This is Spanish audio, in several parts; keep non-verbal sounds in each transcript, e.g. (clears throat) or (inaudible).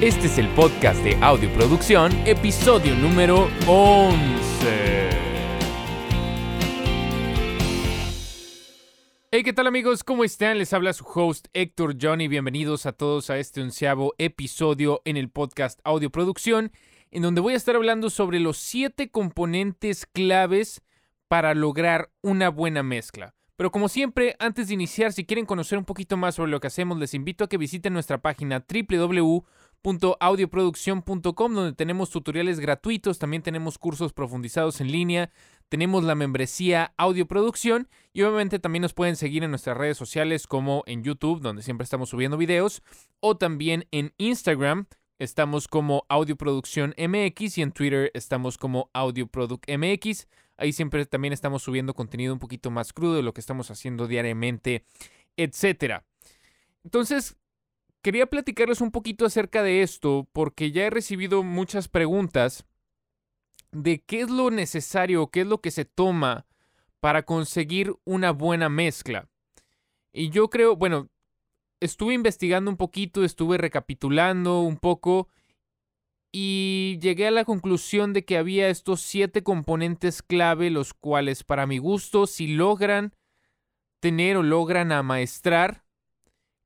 Este es el podcast de Audioproducción, episodio número 11. Hey, ¿qué tal amigos? ¿Cómo están? Les habla su host Héctor Johnny. Bienvenidos a todos a este onceavo episodio en el podcast Audioproducción, en donde voy a estar hablando sobre los siete componentes claves para lograr una buena mezcla. Pero como siempre, antes de iniciar, si quieren conocer un poquito más sobre lo que hacemos, les invito a que visiten nuestra página www.audioproducción.com donde tenemos tutoriales gratuitos, también tenemos cursos profundizados en línea, tenemos la membresía Audioproducción y obviamente también nos pueden seguir en nuestras redes sociales como en YouTube, donde siempre estamos subiendo videos, o también en Instagram, estamos como Audioproducción MX y en Twitter estamos como Audioproduct MX. Ahí siempre también estamos subiendo contenido un poquito más crudo de lo que estamos haciendo diariamente, etcétera. Entonces, quería platicarles un poquito acerca de esto porque ya he recibido muchas preguntas de qué es lo necesario, qué es lo que se toma para conseguir una buena mezcla. Y yo creo, bueno, estuve investigando un poquito, estuve recapitulando un poco y llegué a la conclusión de que había estos siete componentes clave, los cuales para mi gusto, si logran tener o logran amaestrar,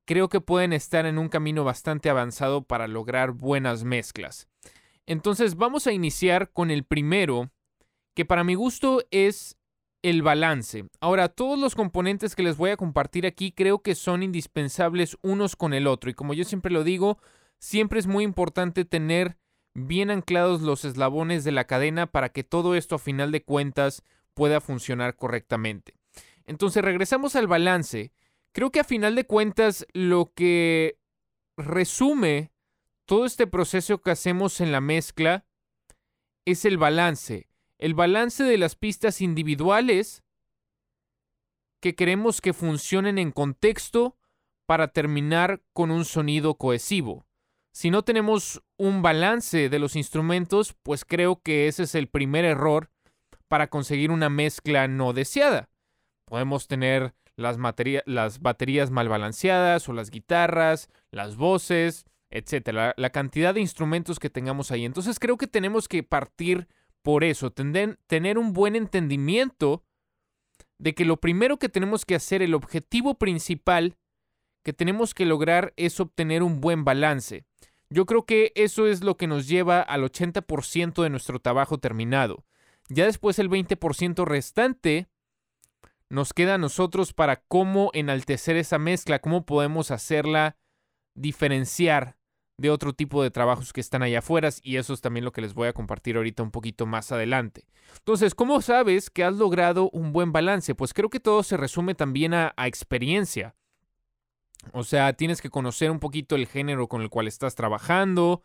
creo que pueden estar en un camino bastante avanzado para lograr buenas mezclas. Entonces vamos a iniciar con el primero, que para mi gusto es el balance. Ahora, todos los componentes que les voy a compartir aquí creo que son indispensables unos con el otro. Y como yo siempre lo digo, siempre es muy importante tener bien anclados los eslabones de la cadena para que todo esto a final de cuentas pueda funcionar correctamente. Entonces regresamos al balance. Creo que a final de cuentas lo que resume todo este proceso que hacemos en la mezcla es el balance. El balance de las pistas individuales que queremos que funcionen en contexto para terminar con un sonido cohesivo. Si no tenemos un balance de los instrumentos, pues creo que ese es el primer error para conseguir una mezcla no deseada. Podemos tener las, las baterías mal balanceadas o las guitarras, las voces, etcétera, la, cantidad de instrumentos que tengamos ahí. Entonces creo que tenemos que partir por eso, tener un buen entendimiento de que lo primero que tenemos que hacer, el objetivo principal que tenemos que lograr es obtener un buen balance. Yo creo que eso es lo que nos lleva al 80% de nuestro trabajo terminado. Ya después el 20% restante nos queda a nosotros para cómo enaltecer esa mezcla, cómo podemos hacerla diferenciar de otro tipo de trabajos que están allá afuera y eso es también lo que les voy a compartir ahorita un poquito más adelante. Entonces, ¿cómo sabes que has logrado un buen balance? Pues creo que todo se resume también a, a experiencia. O sea, tienes que conocer un poquito el género con el cual estás trabajando,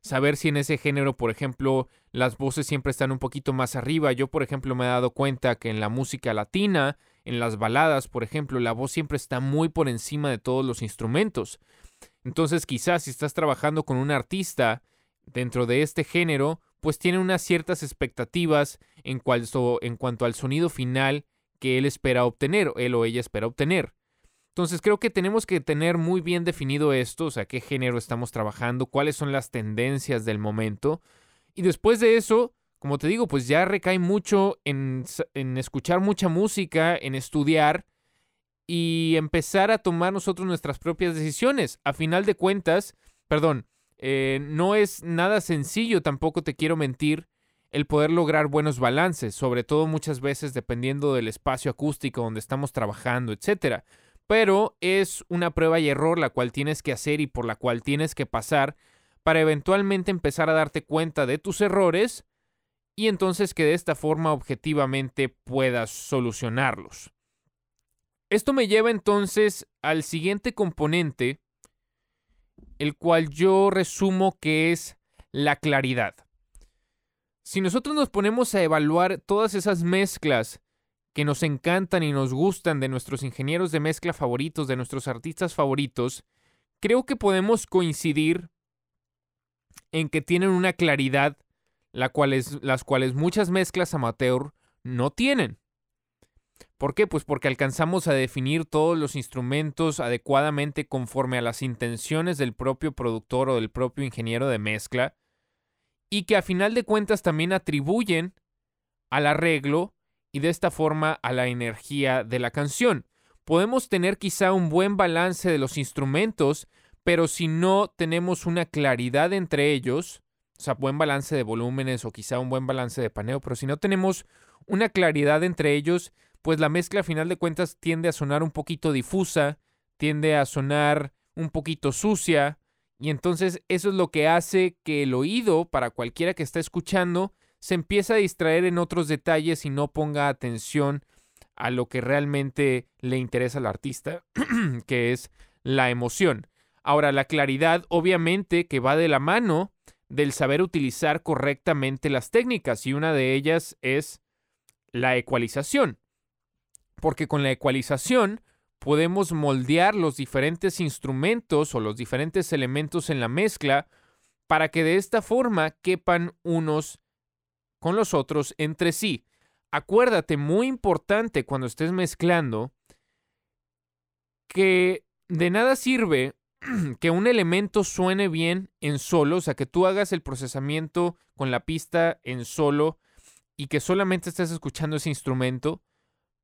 saber si en ese género, por ejemplo, las voces siempre están un poquito más arriba. Yo, por ejemplo, me he dado cuenta que en la música latina, en las baladas, por ejemplo, la voz siempre está muy por encima de todos los instrumentos. Entonces, quizás si estás trabajando con un artista dentro de este género, pues tiene unas ciertas expectativas en, cuanto, en cuanto al sonido final que él espera obtener, él o ella espera obtener. Entonces creo que tenemos que tener muy bien definido esto, o sea, qué género estamos trabajando, cuáles son las tendencias del momento. Y después de eso, como te digo, pues ya recae mucho en, escuchar mucha música, en estudiar y empezar a tomar nosotros nuestras propias decisiones. A final de cuentas, perdón, eh, no es nada sencillo, tampoco te quiero mentir, el poder lograr buenos balances, sobre todo muchas veces dependiendo del espacio acústico donde estamos trabajando, etcétera pero es una prueba y error la cual tienes que hacer y por la cual tienes que pasar para eventualmente empezar a darte cuenta de tus errores y entonces que de esta forma objetivamente puedas solucionarlos. Esto me lleva entonces al siguiente componente, el cual yo resumo que es la claridad. Si nosotros nos ponemos a evaluar todas esas mezclas que nos encantan y nos gustan de nuestros ingenieros de mezcla favoritos, de nuestros artistas favoritos, creo que podemos coincidir en que tienen una claridad la cual las cuales muchas mezclas amateur no tienen. ¿Por qué? Pues porque alcanzamos a definir todos los instrumentos adecuadamente conforme a las intenciones del propio productor o del propio ingeniero de mezcla y que a final de cuentas también atribuyen al arreglo y de esta forma a la energía de la canción. Podemos tener quizá un buen balance de los instrumentos, pero si no tenemos una claridad entre ellos, o sea, buen balance de volúmenes o quizá un buen balance de paneo, pero si no tenemos una claridad entre ellos, pues la mezcla a final de cuentas tiende a sonar un poquito difusa, tiende a sonar un poquito sucia, y entonces eso es lo que hace que el oído, para cualquiera que está escuchando, se empiece a distraer en otros detalles y no ponga atención a lo que realmente le interesa al artista, (clears throat) que es la emoción. Ahora, la claridad obviamente que va de la mano del saber utilizar correctamente las técnicas y una de ellas es la ecualización. Porque con la ecualización podemos moldear los diferentes instrumentos o los diferentes elementos en la mezcla para que de esta forma quepan unos con los otros entre sí. Acuérdate, muy importante cuando estés mezclando, que de nada sirve (clears throat) que un elemento suene bien en solo, o sea, que tú hagas el procesamiento con la pista en solo y que solamente estés escuchando ese instrumento,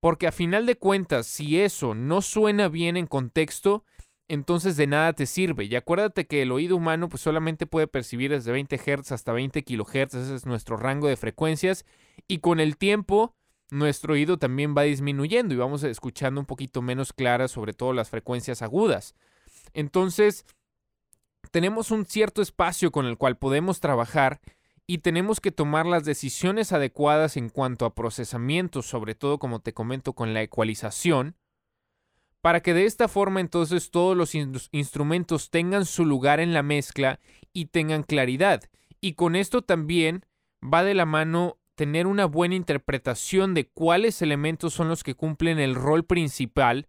porque a final de cuentas, si eso no suena bien en contexto, entonces de nada te sirve. Y acuérdate que el oído humano pues solamente puede percibir desde 20 Hz hasta 20 kHz, ese es nuestro rango de frecuencias, y con el tiempo nuestro oído también va disminuyendo y vamos escuchando un poquito menos claras, sobre todo las frecuencias agudas. Entonces, tenemos un cierto espacio con el cual podemos trabajar y tenemos que tomar las decisiones adecuadas en cuanto a procesamiento, sobre todo como te comento con la ecualización, para que de esta forma entonces todos los instrumentos tengan su lugar en la mezcla y tengan claridad. Y con esto también va de la mano tener una buena interpretación de cuáles elementos son los que cumplen el rol principal,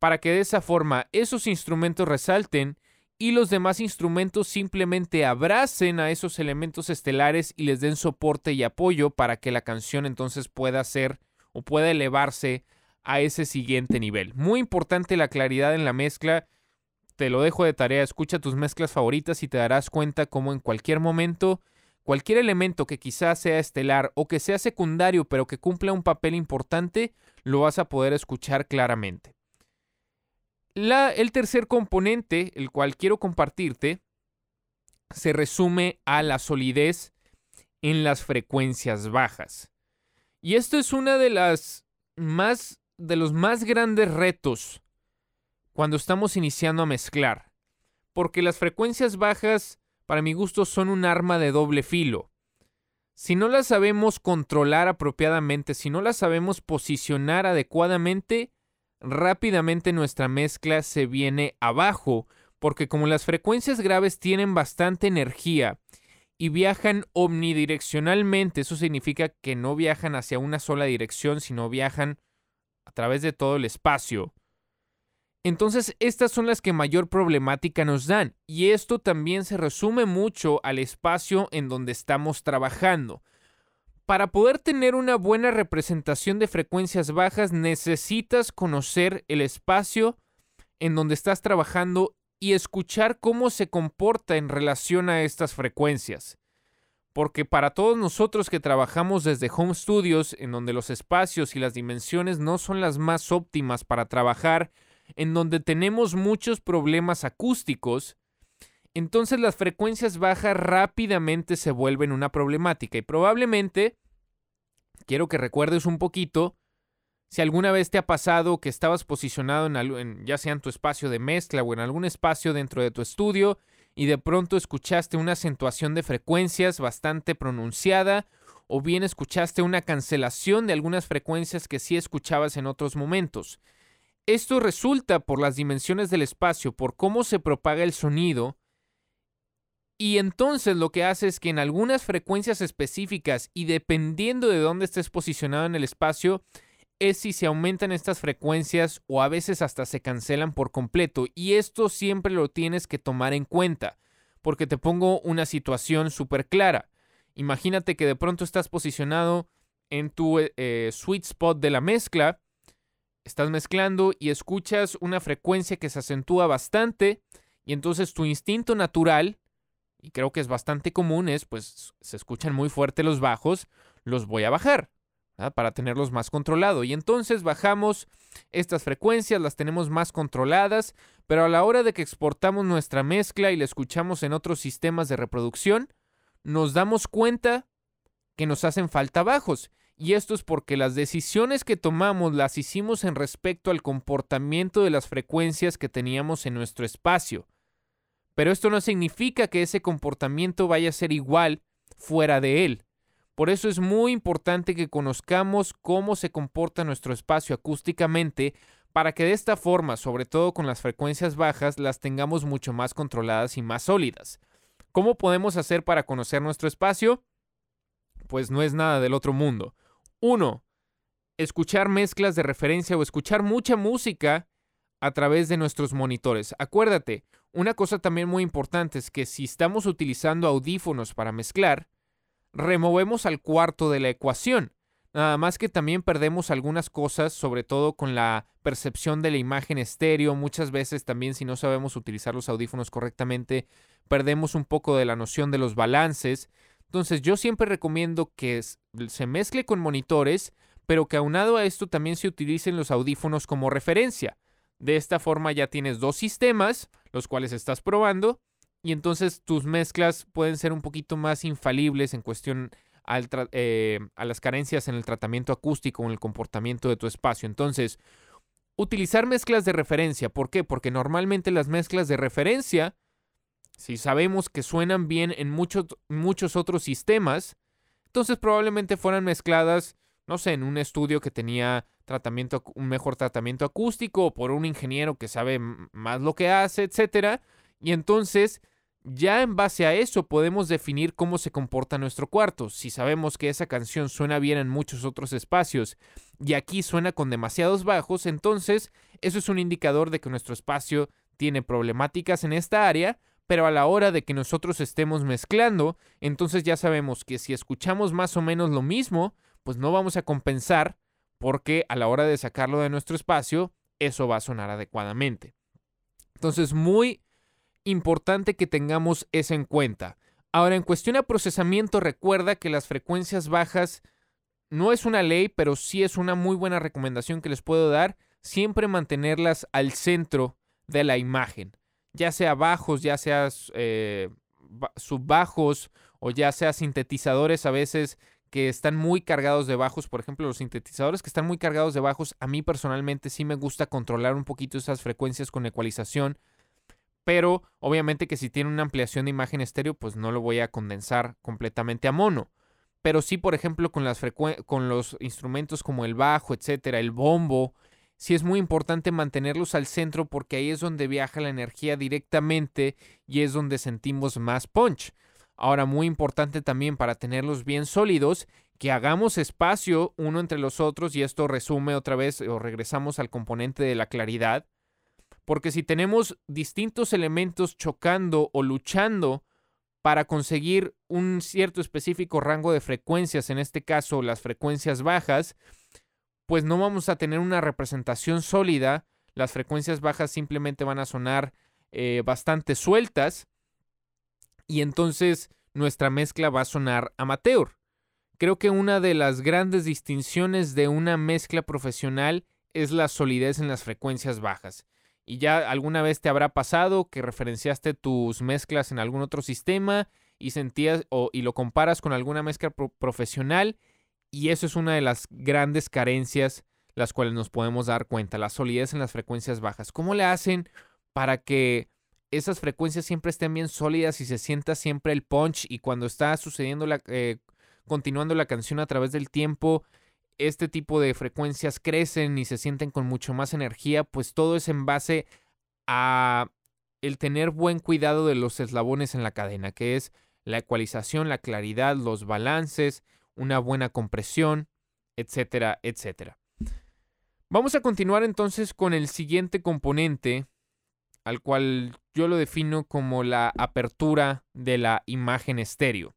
para que de esa forma esos instrumentos resalten y los demás instrumentos simplemente abracen a esos elementos estelares y les den soporte y apoyo para que la canción entonces pueda ser o pueda elevarse a ese siguiente nivel. Muy importante la claridad en la mezcla. Te lo dejo de tarea, escucha tus mezclas favoritas y te darás cuenta cómo en cualquier momento cualquier elemento que quizás sea estelar o que sea secundario pero que cumpla un papel importante, lo vas a poder escuchar claramente el tercer componente, el cual quiero compartirte, se resume a la solidez en las frecuencias bajas. Y esto es una de las más de los más grandes retos cuando estamos iniciando a mezclar, porque las frecuencias bajas para mi gusto son un arma de doble filo. Si no las sabemos controlar apropiadamente, si no las sabemos posicionar adecuadamente, rápidamente nuestra mezcla se viene abajo, porque como las frecuencias graves tienen bastante energía y viajan omnidireccionalmente, eso significa que no viajan hacia una sola dirección, sino viajan a través de todo el espacio. Entonces, estas son las que mayor problemática nos dan, y esto también se resume mucho al espacio en donde estamos trabajando. Para poder tener una buena representación de frecuencias bajas necesitas conocer el espacio en donde estás trabajando y escuchar cómo se comporta en relación a estas frecuencias. Porque para todos nosotros que trabajamos desde home studios, en donde los espacios y las dimensiones no son las más óptimas para trabajar, en donde tenemos muchos problemas acústicos, entonces las frecuencias bajas rápidamente se vuelven una problemática. Y probablemente quiero que recuerdes un poquito si alguna vez te ha pasado que estabas posicionado en, ya sea en tu espacio de mezcla o en algún espacio dentro de tu estudio y de pronto escuchaste una acentuación de frecuencias bastante pronunciada o bien escuchaste una cancelación de algunas frecuencias que sí escuchabas en otros momentos. Esto resulta por las dimensiones del espacio, por cómo se propaga el sonido, y entonces lo que hace es que en algunas frecuencias específicas y dependiendo de dónde estés posicionado en el espacio, es si se aumentan estas frecuencias o a veces hasta se cancelan por completo. Y esto siempre lo tienes que tomar en cuenta, porque te pongo una situación súper clara. Imagínate que de pronto estás posicionado en tu eh, sweet spot de la mezcla estás mezclando y escuchas una frecuencia que se acentúa bastante y entonces tu instinto natural, y creo que es bastante común, es pues se escuchan muy fuerte los bajos, los voy a bajar para tenerlos más controlados. Y entonces bajamos estas frecuencias, las tenemos más controladas, pero a la hora de que exportamos nuestra mezcla y la escuchamos en otros sistemas de reproducción, nos damos cuenta que nos hacen falta bajos. Y esto es porque las decisiones que tomamos las hicimos en respecto al comportamiento de las frecuencias que teníamos en nuestro espacio. Pero esto no significa que ese comportamiento vaya a ser igual fuera de él. Por eso es muy importante que conozcamos cómo se comporta nuestro espacio acústicamente para que de esta forma, sobre todo con las frecuencias bajas, las tengamos mucho más controladas y más sólidas. ¿Cómo podemos hacer para conocer nuestro espacio? Pues no es nada del otro mundo. Uno, escuchar mezclas de referencia o escuchar mucha música a través de nuestros monitores. Acuérdate, una cosa también muy importante es que si estamos utilizando audífonos para mezclar, removemos al cuarto de la ecuación. Nada más que también perdemos algunas cosas, sobre todo con la percepción de la imagen estéreo. Muchas veces también si no sabemos utilizar los audífonos correctamente, perdemos un poco de la noción de los balances. Entonces yo siempre recomiendo que se mezcle con monitores, pero que aunado a esto también se utilicen los audífonos como referencia. De esta forma ya tienes dos sistemas, los cuales estás probando, y entonces tus mezclas pueden ser un poquito más infalibles en cuestión eh, a las carencias en el tratamiento acústico o en el comportamiento de tu espacio. Entonces, utilizar mezclas de referencia. ¿Por qué? Porque normalmente las mezclas de referencia si sabemos que suenan bien en muchos, muchos otros sistemas, entonces probablemente fueran mezcladas, no sé, en un estudio que tenía tratamiento, un mejor tratamiento acústico o por un ingeniero que sabe más lo que hace, etcétera. Y entonces, ya en base a eso podemos definir cómo se comporta nuestro cuarto. Si sabemos que esa canción suena bien en muchos otros espacios y aquí suena con demasiados bajos, entonces eso es un indicador de que nuestro espacio tiene problemáticas en esta área pero a la hora de que nosotros estemos mezclando, entonces ya sabemos que si escuchamos más o menos lo mismo, pues no vamos a compensar porque a la hora de sacarlo de nuestro espacio, eso va a sonar adecuadamente. Entonces, muy importante que tengamos eso en cuenta. Ahora, en cuestión de procesamiento, recuerda que las frecuencias bajas no es una ley, pero sí es una muy buena recomendación que les puedo dar, siempre mantenerlas al centro de la imagen ya sea bajos, ya sea eh, subbajos o ya sea sintetizadores a veces que están muy cargados de bajos, por ejemplo, los sintetizadores que están muy cargados de bajos, a mí personalmente sí me gusta controlar un poquito esas frecuencias con ecualización, pero obviamente que si tiene una ampliación de imagen estéreo, pues no lo voy a condensar completamente a mono. Pero sí, por ejemplo, con, los instrumentos como el bajo, etcétera, el bombo, sí es muy importante mantenerlos al centro porque ahí es donde viaja la energía directamente y es donde sentimos más punch. Ahora, muy importante también para tenerlos bien sólidos, que hagamos espacio uno entre los otros y esto resume otra vez o regresamos al componente de la claridad. Porque si tenemos distintos elementos chocando o luchando para conseguir un cierto específico rango de frecuencias, en este caso las frecuencias bajas, pues no vamos a tener una representación sólida. Las frecuencias bajas simplemente van a sonar eh, bastante sueltas y entonces nuestra mezcla va a sonar amateur. Creo que una de las grandes distinciones de una mezcla profesional es la solidez en las frecuencias bajas. Y ya alguna vez te habrá pasado que referenciaste tus mezclas en algún otro sistema y sentías o, y lo comparas con alguna mezcla profesional y eso es una de las grandes carencias las cuales nos podemos dar cuenta, la solidez en las frecuencias bajas. ¿Cómo le hacen para que esas frecuencias siempre estén bien sólidas y se sienta siempre el punch y cuando está sucediendo la, eh, continuando la canción a través del tiempo, este tipo de frecuencias crecen y se sienten con mucho más energía, pues todo es en base a el tener buen cuidado de los eslabones en la cadena, que es la ecualización, la claridad, los balances, una buena compresión, etcétera, etcétera. Vamos a continuar entonces con el siguiente componente, al cual yo lo defino como la apertura de la imagen estéreo.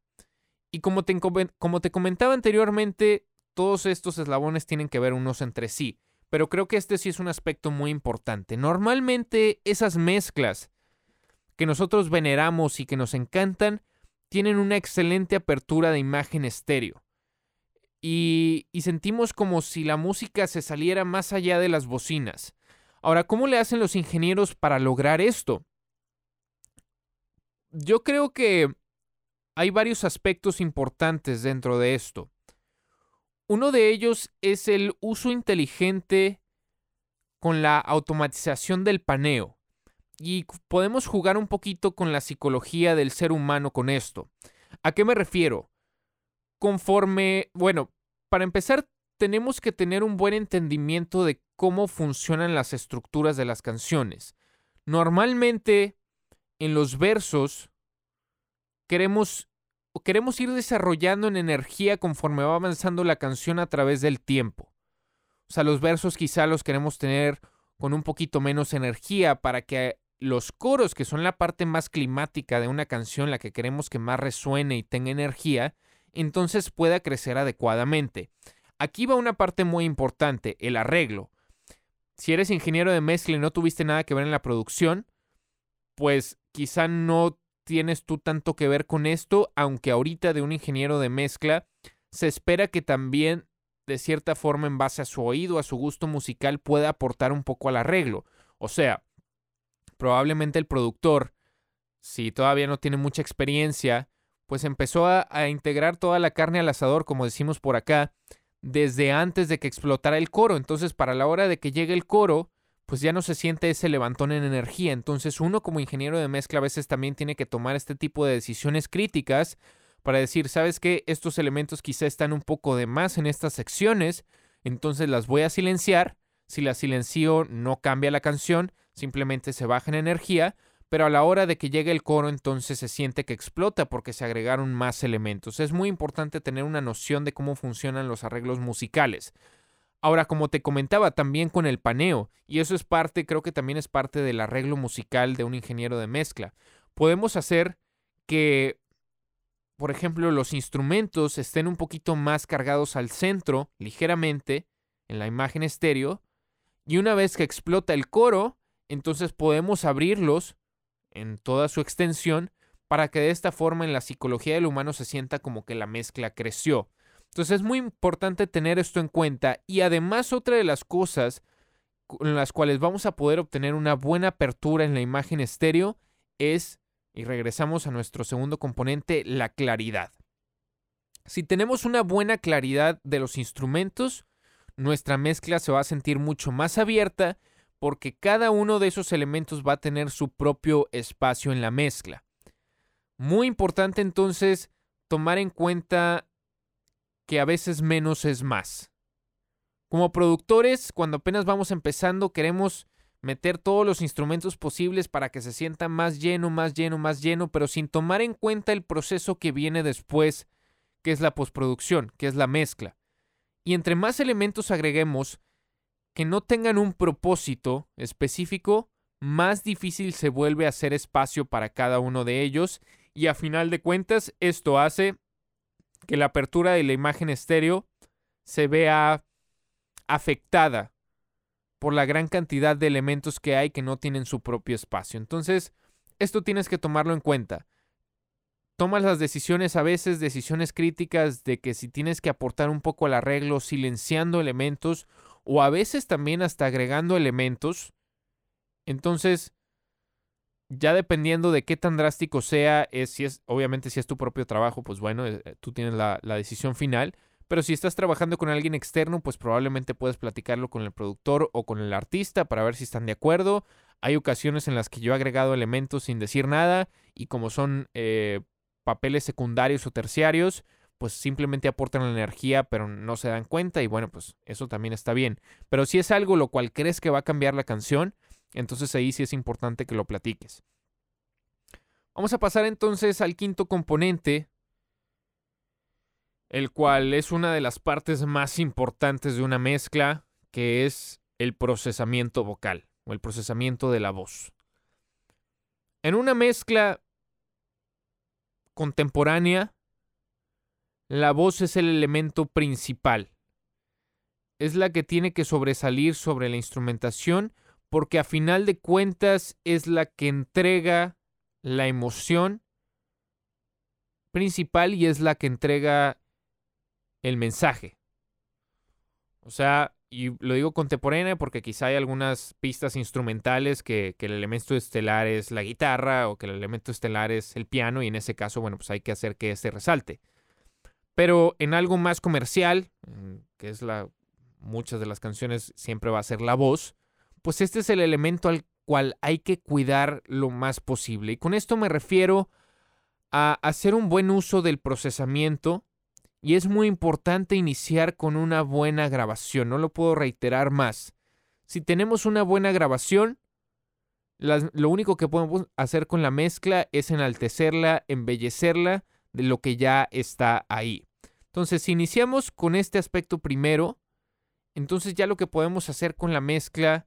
Y como te, como te comentaba anteriormente, todos estos eslabones tienen que ver unos entre sí, pero creo que este sí es un aspecto muy importante. Normalmente esas mezclas que nosotros veneramos y que nos encantan tienen una excelente apertura de imagen estéreo. Y, y, sentimos como si la música se saliera más allá de las bocinas. Ahora, ¿cómo le hacen los ingenieros para lograr esto? Yo creo que hay varios aspectos importantes dentro de esto. Uno de ellos es el uso inteligente con la automatización del paneo. Y podemos jugar un poquito con la psicología del ser humano con esto. ¿A qué me refiero? Conforme, bueno, para empezar, tenemos que tener un buen entendimiento de cómo funcionan las estructuras de las canciones. Normalmente, en los versos, queremos queremos ir desarrollando en energía conforme va avanzando la canción a través del tiempo. O sea, los versos quizá los queremos tener con un poquito menos energía para que los coros, que son la parte más climática de una canción, la que queremos que más resuene y tenga energía, entonces pueda crecer adecuadamente. Aquí va una parte muy importante, el arreglo. Si eres ingeniero de mezcla y no tuviste nada que ver en la producción, pues quizá no tienes tú tanto que ver con esto, aunque ahorita de un ingeniero de mezcla se espera que también, de cierta forma, en base a su oído, a su gusto musical, pueda aportar un poco al arreglo. O sea, probablemente el productor, si todavía no tiene mucha experiencia, pues empezó a, integrar toda la carne al asador, como decimos por acá, desde antes de que explotara el coro. Entonces, para la hora de que llegue el coro, pues ya no se siente ese levantón en energía. Entonces uno como ingeniero de mezcla a veces también tiene que tomar este tipo de decisiones críticas para decir, ¿sabes qué? Estos elementos quizá están un poco de más en estas secciones, entonces las voy a silenciar. Si las silencio no cambia la canción, simplemente se baja en energía, pero a la hora de que llegue el coro entonces se siente que explota porque se agregaron más elementos. Es muy importante tener una noción de cómo funcionan los arreglos musicales. Ahora, como te comentaba, también con el paneo, y eso es parte, creo que también es parte del arreglo musical de un ingeniero de mezcla. Podemos hacer que, por ejemplo, los instrumentos estén un poquito más cargados al centro, ligeramente, en la imagen estéreo, y una vez que explota el coro, entonces podemos abrirlos en toda su extensión para que de esta forma en la psicología del humano se sienta como que la mezcla creció. Entonces es muy importante tener esto en cuenta y además otra de las cosas con las cuales vamos a poder obtener una buena apertura en la imagen estéreo es, y regresamos a nuestro segundo componente, la claridad. Si tenemos una buena claridad de los instrumentos, nuestra mezcla se va a sentir mucho más abierta porque cada uno de esos elementos va a tener su propio espacio en la mezcla. Muy importante entonces tomar en cuenta que a veces menos es más. Como productores, cuando apenas vamos empezando, queremos meter todos los instrumentos posibles para que se sienta más lleno, más lleno, más lleno, pero sin tomar en cuenta el proceso que viene después, que es la postproducción, que es la mezcla. Y entre más elementos agreguemos que no tengan un propósito específico, más difícil se vuelve hacer espacio para cada uno de ellos y a final de cuentas esto hace que la apertura de la imagen estéreo se vea afectada por la gran cantidad de elementos que hay que no tienen su propio espacio. Entonces, esto tienes que tomarlo en cuenta. Tomas las decisiones a veces, decisiones críticas de que si tienes que aportar un poco al arreglo silenciando elementos o a veces también hasta agregando elementos. Entonces, ya dependiendo de qué tan drástico sea, es si es, obviamente si es tu propio trabajo, pues bueno, eh, eh, tú tienes la, decisión final. Pero si estás trabajando con alguien externo, pues probablemente puedes platicarlo con el productor o con el artista para ver si están de acuerdo. Hay ocasiones en las que yo he agregado elementos sin decir nada y como son eh, papeles secundarios o terciarios, pues simplemente aportan la energía pero no se dan cuenta y bueno, pues eso también está bien. Pero si es algo lo cual crees que va a cambiar la canción, entonces ahí sí es importante que lo platiques. Vamos a pasar entonces al quinto componente, el cual es una de las partes más importantes de una mezcla, que es el procesamiento vocal o el procesamiento de la voz. En una mezcla contemporánea, la voz es el elemento principal. es la que tiene que sobresalir sobre la instrumentación porque a final de cuentas es la que entrega la emoción principal y es la que entrega el mensaje. O sea, y lo digo contemporánea porque quizá hay algunas pistas instrumentales que, el elemento estelar es la guitarra o que el elemento estelar es el piano y en ese caso, bueno, pues hay que hacer que este resalte. Pero en algo más comercial, que es la muchas de las canciones siempre va a ser la voz, pues este es el elemento al cual hay que cuidar lo más posible. Y con esto me refiero a hacer un buen uso del procesamiento y es muy importante iniciar con una buena grabación, no lo puedo reiterar más. Si tenemos una buena grabación, lo único que podemos hacer con la mezcla es enaltecerla, embellecerla de lo que ya está ahí. Entonces, si iniciamos con este aspecto primero, entonces ya lo que podemos hacer con la mezcla,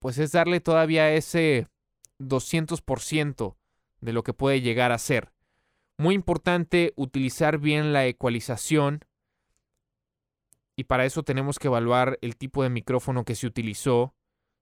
pues es darle todavía ese 200% de lo que puede llegar a ser. Muy importante utilizar bien la ecualización y para eso tenemos que evaluar el tipo de micrófono que se utilizó.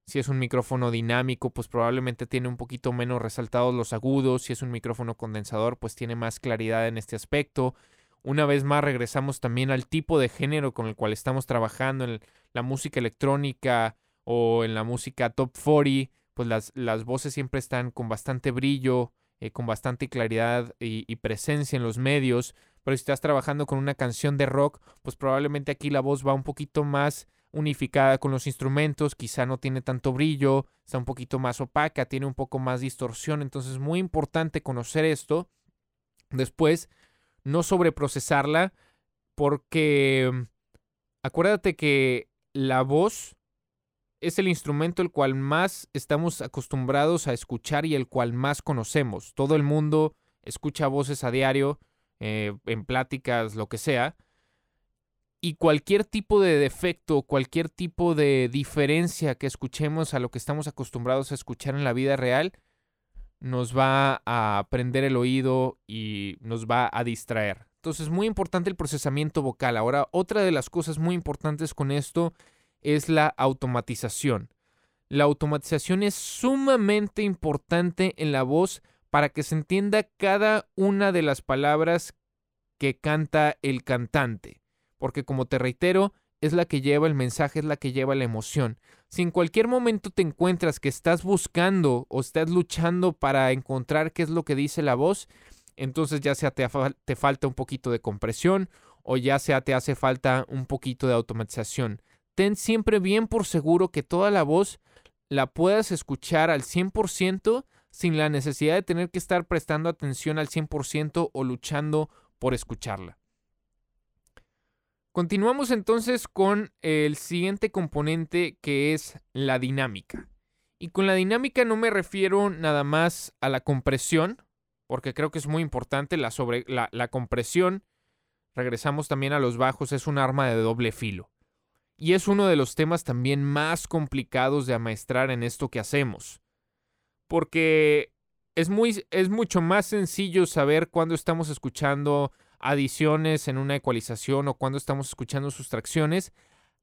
Si es un micrófono dinámico, pues probablemente tiene un poquito menos resaltados los agudos. Si es un micrófono condensador, pues tiene más claridad en este aspecto. Una vez más regresamos también al tipo de género con el cual estamos trabajando en la música electrónica o en la música top 40, pues las, las voces siempre están con bastante brillo, eh, con bastante claridad y, y, presencia en los medios. Pero si estás trabajando con una canción de rock, pues probablemente aquí la voz va un poquito más unificada con los instrumentos, quizá no tiene tanto brillo, está un poquito más opaca, tiene un poco más distorsión. Entonces es muy importante conocer esto. Después, no sobreprocesarla, porque mm, acuérdate que la voz es el instrumento el cual más estamos acostumbrados a escuchar y el cual más conocemos. Todo el mundo escucha voces a diario, eh, en pláticas, lo que sea. Y cualquier tipo de defecto, cualquier tipo de diferencia que escuchemos a lo que estamos acostumbrados a escuchar en la vida real, nos va a prender el oído y nos va a distraer. Entonces, muy importante el procesamiento vocal. Ahora, otra de las cosas muy importantes con esto es la automatización. La automatización es sumamente importante en la voz para que se entienda cada una de las palabras que canta el cantante. Porque como te reitero, es la que lleva el mensaje, es la que lleva la emoción. Si en cualquier momento te encuentras que estás buscando o estás luchando para encontrar qué es lo que dice la voz, entonces ya sea te, te falta un poquito de compresión o ya sea te hace falta un poquito de automatización. Ten siempre bien por seguro que toda la voz la puedas escuchar al 100% sin la necesidad de tener que estar prestando atención al 100% o luchando por escucharla. Continuamos entonces con el siguiente componente que es la dinámica. Y con la dinámica no me refiero nada más a la compresión, porque creo que es muy importante la, sobre, la, la compresión. Regresamos también a los bajos, es un arma de doble filo. Y es uno de los temas también más complicados de amaestrar en esto que hacemos. Porque es, muy, es mucho más sencillo saber cuándo estamos escuchando adiciones en una ecualización o cuando estamos escuchando sustracciones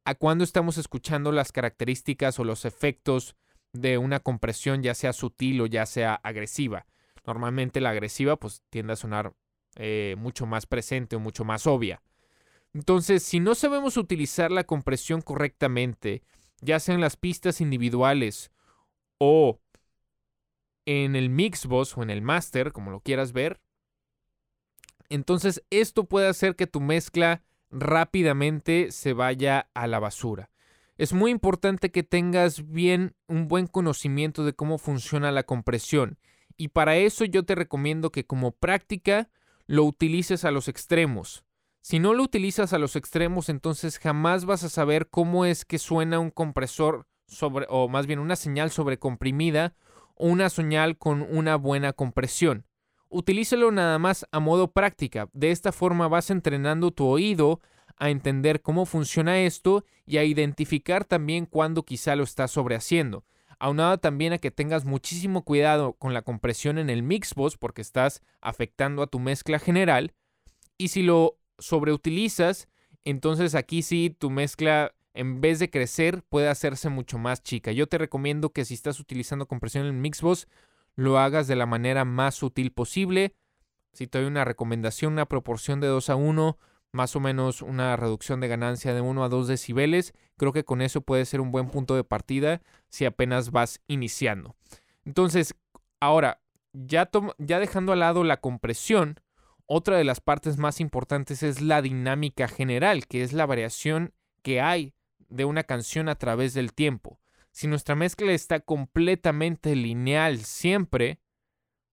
a cuando estamos escuchando las características o los efectos de una compresión ya sea sutil o ya sea agresiva. Normalmente la agresiva pues tiende a sonar eh, mucho más presente o mucho más obvia. Entonces, si no sabemos utilizar la compresión correctamente, ya sea en las pistas individuales o en el mixbox o en el master, como lo quieras ver, entonces esto puede hacer que tu mezcla rápidamente se vaya a la basura. Es muy importante que tengas bien un buen conocimiento de cómo funciona la compresión y para eso yo te recomiendo que como práctica lo utilices a los extremos. Si no lo utilizas a los extremos, entonces jamás vas a saber cómo es que suena un compresor sobre, o más bien una señal sobrecomprimida o una señal con una buena compresión. Utilízalo nada más a modo práctica. De esta forma vas entrenando tu oído a entender cómo funciona esto y a identificar también cuando quizá lo estás sobrehaciendo. Aunado también a que tengas muchísimo cuidado con la compresión en el mixbox porque estás afectando a tu mezcla general. Y si lo sobreutilizas, entonces aquí sí tu mezcla en vez de crecer puede hacerse mucho más chica. Yo te recomiendo que si estás utilizando compresión en Mixbox lo hagas de la manera más sutil posible. Si te doy una recomendación, una proporción de 2 a 1, más o menos una reducción de ganancia de 1 a 2 decibeles, creo que con eso puede ser un buen punto de partida si apenas vas iniciando. Entonces, ahora, ya, ya dejando al lado la compresión, otra de las partes más importantes es la dinámica general, que es la variación que hay de una canción a través del tiempo. Si nuestra mezcla está completamente lineal siempre,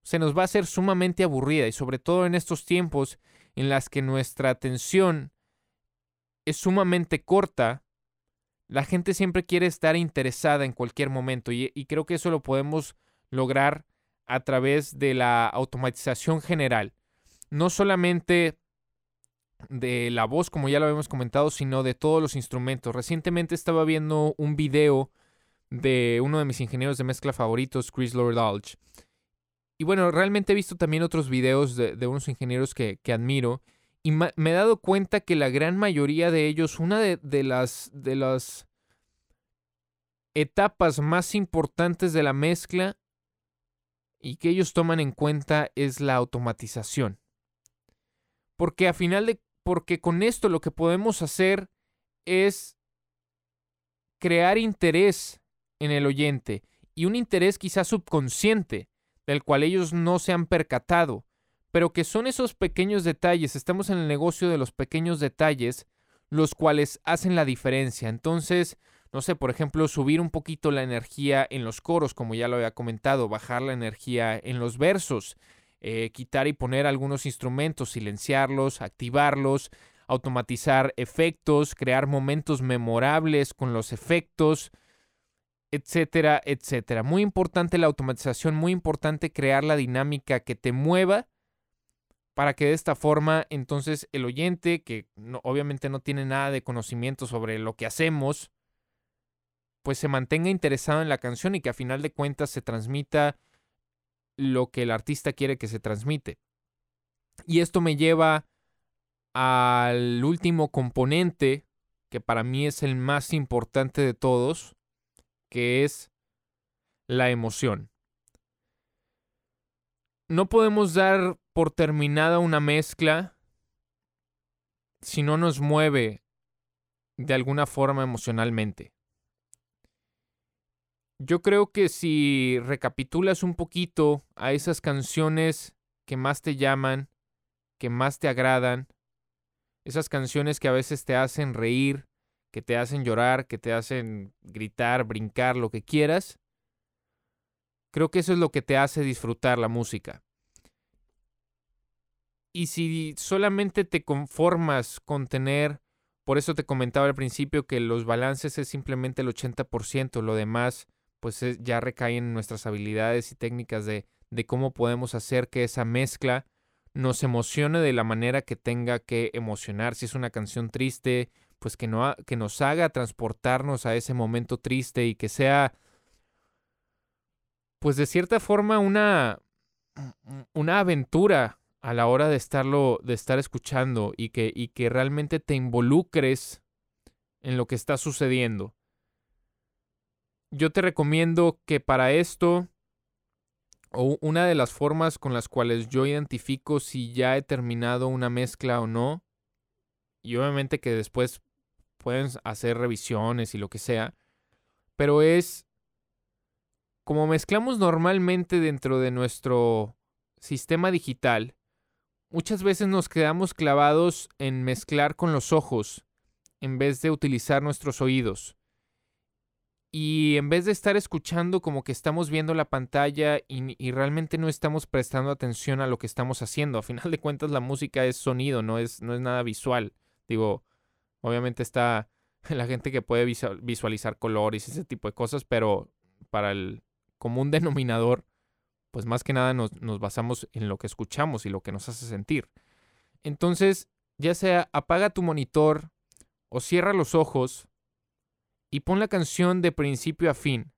se nos va a hacer sumamente aburrida y sobre todo en estos tiempos en las que nuestra atención es sumamente corta, la gente siempre quiere estar interesada en cualquier momento y, y creo que eso lo podemos lograr a través de la automatización general. No solamente de la voz, como ya lo habíamos comentado, sino de todos los instrumentos. Recientemente estaba viendo un video de uno de mis ingenieros de mezcla favoritos, Chris Lordalge. Y bueno, realmente he visto también otros videos de, unos ingenieros que, admiro. Y me he dado cuenta que la gran mayoría de ellos, una de, de, las, de las etapas más importantes de la mezcla y que ellos toman en cuenta es la automatización. Porque a final de porque con esto lo que podemos hacer es crear interés en el oyente y un interés quizás subconsciente del cual ellos no se han percatado, pero que son esos pequeños detalles, estamos en el negocio de los pequeños detalles, los cuales hacen la diferencia. Entonces, no sé, por ejemplo, subir un poquito la energía en los coros, como ya lo había comentado, bajar la energía en los versos, eh, quitar y poner algunos instrumentos, silenciarlos, activarlos, automatizar efectos, crear momentos memorables con los efectos, etcétera, etcétera. Muy importante la automatización, muy importante crear la dinámica que te mueva para que de esta forma entonces el oyente, que obviamente no tiene nada de conocimiento sobre lo que hacemos, pues se mantenga interesado en la canción y que a final de cuentas se transmita lo que el artista quiere que se transmite. Y esto me lleva al último componente, que para mí es el más importante de todos, que es la emoción. No podemos dar por terminada una mezcla si no nos mueve de alguna forma emocionalmente. Yo creo que si recapitulas un poquito a esas canciones que más te llaman, que más te agradan, esas canciones que a veces te hacen reír, que te hacen llorar, que te hacen gritar, brincar, lo que quieras, creo que eso es lo que te hace disfrutar la música. Y si solamente te conformas con tener, por eso te comentaba al principio que los balances es simplemente el 80%, lo demás pues ya recae en nuestras habilidades y técnicas de, de cómo podemos hacer que esa mezcla nos emocione de la manera que tenga que emocionar. Si es una canción triste, pues que, no que nos haga transportarnos a ese momento triste y que sea, pues de cierta forma, una, una aventura a la hora de estarlo, de estar escuchando y que, y que realmente te involucres en lo que está sucediendo yo te recomiendo que para esto, o una de las formas con las cuales yo identifico si ya he terminado una mezcla o no, y obviamente que después pueden hacer revisiones y lo que sea, pero es como mezclamos normalmente dentro de nuestro sistema digital, muchas veces nos quedamos clavados en mezclar con los ojos en vez de utilizar nuestros oídos. Y en vez de estar escuchando como que estamos viendo la pantalla y, realmente no estamos prestando atención a lo que estamos haciendo. A final de cuentas la música es sonido, no es, no es nada visual. Digo, obviamente está (laughs) la gente que puede visualizar colores y ese tipo de cosas, pero para el común (laughs) denominador, pues más que nada nos, nos basamos en lo que escuchamos y lo que nos hace sentir. Entonces, ya sea apaga tu monitor o cierra los ojos y pon la canción de principio a fin.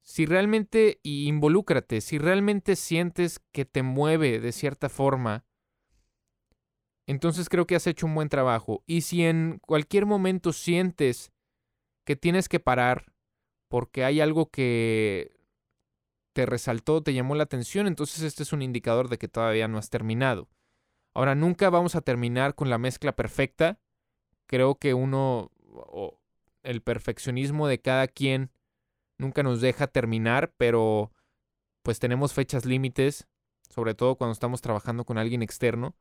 Si realmente, y involúcrate, si realmente sientes que te mueve de cierta forma, Entonces creo que has hecho un buen trabajo. Y si en cualquier momento sientes que tienes que parar porque hay algo que te resaltó, te llamó la atención, entonces este es un indicador de que todavía no has terminado. Ahora, nunca vamos a terminar con la mezcla perfecta. Creo que uno, el perfeccionismo de cada quien nunca nos deja terminar, pero pues tenemos fechas límites, sobre todo cuando estamos trabajando con alguien externo,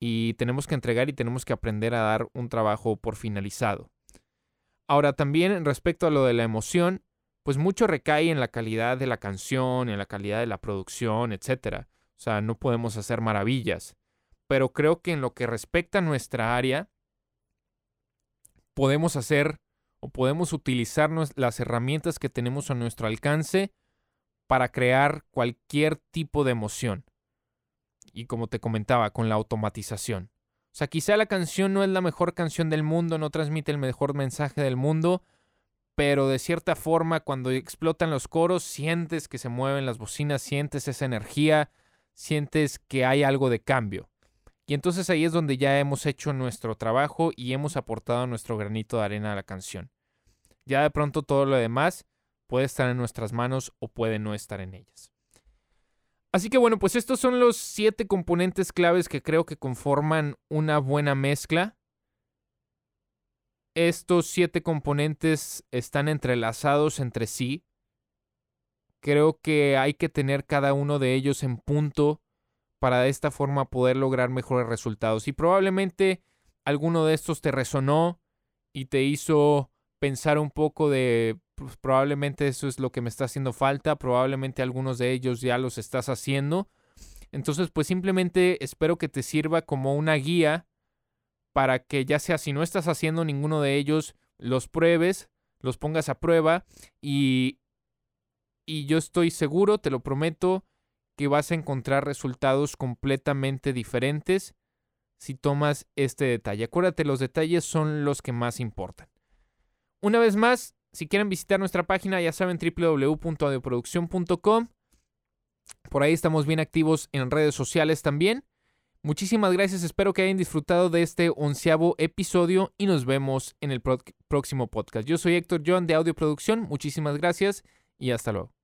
y tenemos que entregar y tenemos que aprender a dar un trabajo por finalizado. Ahora también respecto a lo de la emoción, pues mucho recae en la calidad de la canción, en la calidad de la producción, etc. O sea, no podemos hacer maravillas. Pero creo que en lo que respecta a nuestra área, podemos hacer o podemos utilizar las herramientas que tenemos a nuestro alcance para crear cualquier tipo de emoción. Y como te comentaba, con la automatización. O sea, quizá la canción no es la mejor canción del mundo, no transmite el mejor mensaje del mundo, pero de cierta forma cuando explotan los coros sientes que se mueven las bocinas, sientes esa energía, sientes que hay algo de cambio. Y entonces ahí es donde ya hemos hecho nuestro trabajo y hemos aportado nuestro granito de arena a la canción. Ya de pronto todo lo demás puede estar en nuestras manos o puede no estar en ellas. Así que bueno, pues estos son los siete componentes claves que creo que conforman una buena mezcla. Estos siete componentes están entrelazados entre sí. Creo que hay que tener cada uno de ellos en punto para de esta forma poder lograr mejores resultados. Y probablemente alguno de estos te resonó y te hizo pensar un poco de pues, probablemente eso es lo que me está haciendo falta, probablemente algunos de ellos ya los estás haciendo. Entonces, pues simplemente espero que te sirva como una guía para que ya sea si no estás haciendo ninguno de ellos, los pruebes, los pongas a prueba y, y yo estoy seguro, te lo prometo, que vas a encontrar resultados completamente diferentes si tomas este detalle. Acuérdate, los detalles son los que más importan. Una vez más, si quieren visitar nuestra página, ya saben www.audioproducción.com. Por ahí estamos bien activos en redes sociales también. Muchísimas gracias, espero que hayan disfrutado de este onceavo episodio y nos vemos en el próximo podcast. Yo soy Héctor John de Audio Producción, muchísimas gracias y hasta luego.